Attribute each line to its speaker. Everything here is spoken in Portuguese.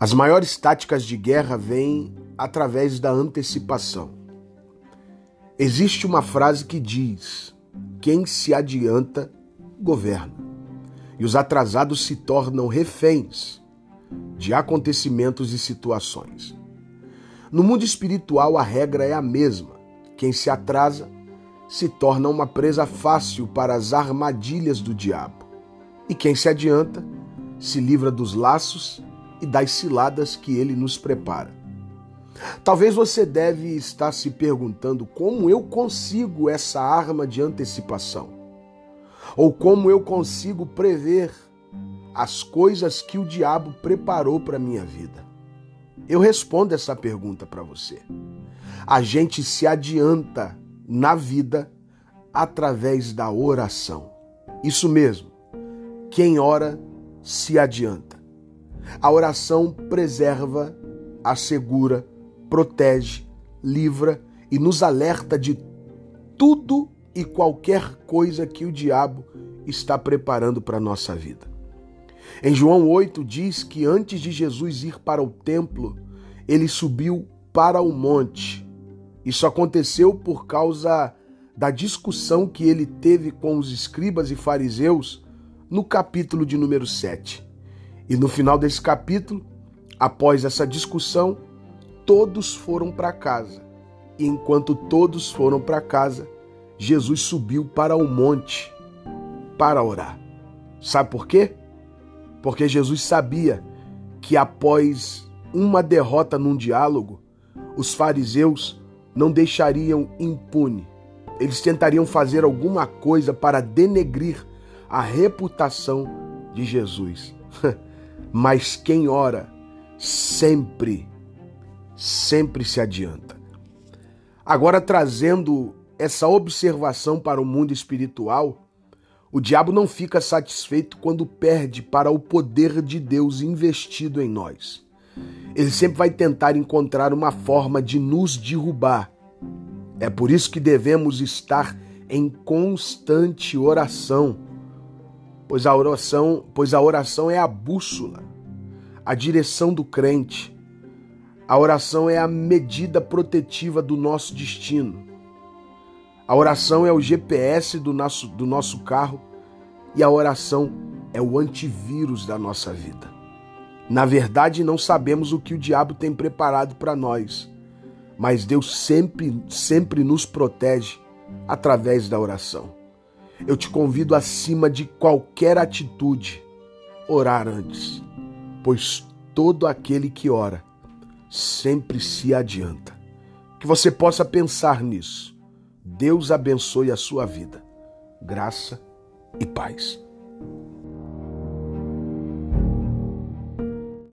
Speaker 1: As maiores táticas de guerra vêm através da antecipação. Existe uma frase que diz: quem se adianta, governa. E os atrasados se tornam reféns de acontecimentos e situações. No mundo espiritual, a regra é a mesma. Quem se atrasa se torna uma presa fácil para as armadilhas do diabo. E quem se adianta se livra dos laços e das ciladas que ele nos prepara. Talvez você deve estar se perguntando como eu consigo essa arma de antecipação, ou como eu consigo prever as coisas que o diabo preparou para minha vida. Eu respondo essa pergunta para você. A gente se adianta na vida através da oração. Isso mesmo. Quem ora se adianta. A oração preserva, assegura, protege, livra e nos alerta de tudo e qualquer coisa que o diabo está preparando para a nossa vida. Em João 8 diz que antes de Jesus ir para o templo, ele subiu para o monte. Isso aconteceu por causa da discussão que ele teve com os escribas e fariseus no capítulo de número 7. E no final desse capítulo, após essa discussão, todos foram para casa. E enquanto todos foram para casa, Jesus subiu para o monte para orar. Sabe por quê? Porque Jesus sabia que após uma derrota num diálogo, os fariseus não deixariam impune. Eles tentariam fazer alguma coisa para denegrir a reputação de Jesus. Mas quem ora sempre, sempre se adianta. Agora, trazendo essa observação para o mundo espiritual, o diabo não fica satisfeito quando perde para o poder de Deus investido em nós. Ele sempre vai tentar encontrar uma forma de nos derrubar. É por isso que devemos estar em constante oração pois a oração, pois a oração é a bússola, a direção do crente. A oração é a medida protetiva do nosso destino. A oração é o GPS do nosso, do nosso carro e a oração é o antivírus da nossa vida. Na verdade, não sabemos o que o diabo tem preparado para nós, mas Deus sempre, sempre nos protege através da oração eu te convido acima de qualquer atitude, orar antes, pois todo aquele que ora sempre se adianta. Que você possa pensar nisso. Deus abençoe a sua vida. Graça e paz.